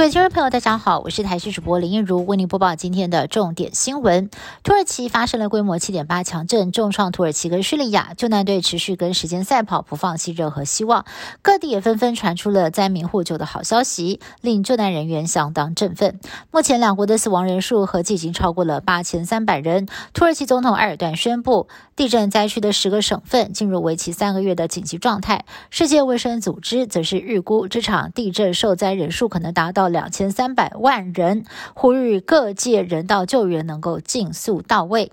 各位听众朋友，大家好，我是台视主播林映如，为您播报今天的重点新闻。土耳其发生了规模七点八强震，重创土耳其跟叙利亚，救难队持续跟时间赛跑，不放弃任何希望。各地也纷纷传出了灾民获救的好消息，令救难人员相当振奋。目前两国的死亡人数合计已经超过了八千三百人。土耳其总统埃尔段宣布，地震灾区的十个省份进入为期三个月的紧急状态。世界卫生组织则是预估这场地震受灾人数可能达到。两千三百万人呼吁各界人道救援能够尽速到位。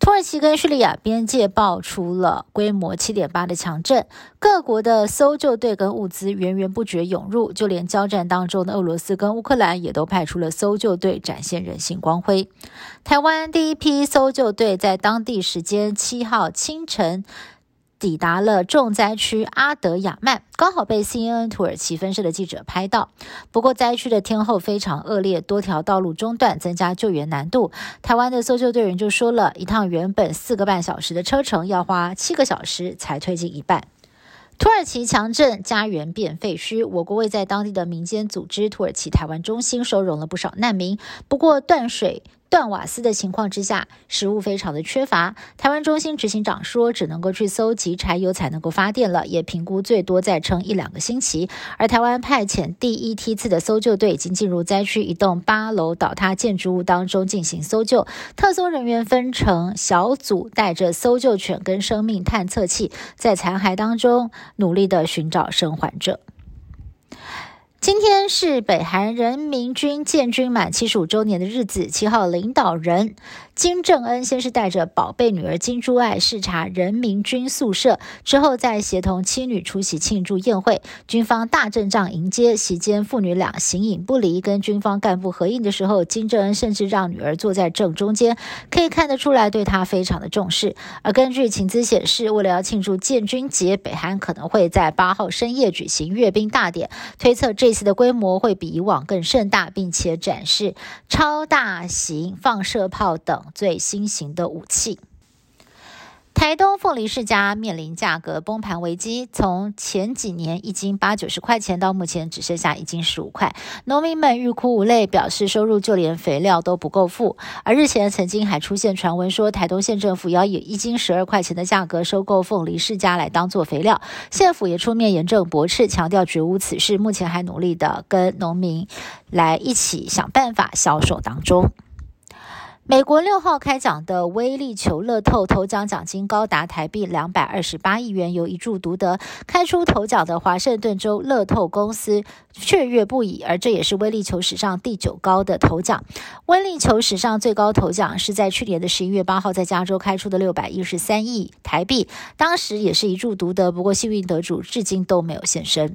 土耳其跟叙利亚边界爆出了规模七点八的强震，各国的搜救队跟物资源源不绝涌入，就连交战当中的俄罗斯跟乌克兰也都派出了搜救队，展现人性光辉。台湾第一批搜救队在当地时间七号清晨。抵达了重灾区阿德亚曼，刚好被 CNN 土耳其分社的记者拍到。不过灾区的天候非常恶劣，多条道路中断，增加救援难度。台湾的搜救队员就说了一趟原本四个半小时的车程，要花七个小时才推进一半。土耳其强震，家园变废墟。我国为在当地的民间组织土耳其台湾中心收容了不少难民，不过断水。断瓦斯的情况之下，食物非常的缺乏。台湾中心执行长说，只能够去搜集柴油才能够发电了，也评估最多再撑一两个星期。而台湾派遣第一梯次的搜救队已经进入灾区一栋八楼倒塌建筑物当中进行搜救，特搜人员分成小组，带着搜救犬跟生命探测器，在残骸当中努力的寻找生还者。是北韩人民军建军满七十五周年的日子。七号领导人金正恩先是带着宝贝女儿金珠爱视察人民军宿舍，之后再协同妻女出席庆祝宴会。军方大阵仗迎接，席间父女俩形影不离。跟军方干部合影的时候，金正恩甚至让女儿坐在正中间，可以看得出来对他非常的重视。而根据情资显示，为了要庆祝建军节，北韩可能会在八号深夜举行阅兵大典，推测。这次的规模会比以往更盛大，并且展示超大型放射炮等最新型的武器。台东凤梨世家面临价格崩盘危机，从前几年一斤八九十块钱，到目前只剩下一斤十五块，农民们欲哭无泪，表示收入就连肥料都不够付。而日前曾经还出现传闻说，台东县政府要以一斤十二块钱的价格收购凤梨世家来当做肥料，县府也出面严正驳斥，强调绝无此事，目前还努力的跟农民来一起想办法销售当中。美国六号开奖的威力球乐透头奖奖金高达台币两百二十八亿元，由一注独得。开出头奖的华盛顿州乐透公司雀跃不已，而这也是威力球史上第九高的头奖。威力球史上最高头奖是在去年的十一月八号在加州开出的六百一十三亿台币，当时也是一注独得，不过幸运得主至今都没有现身。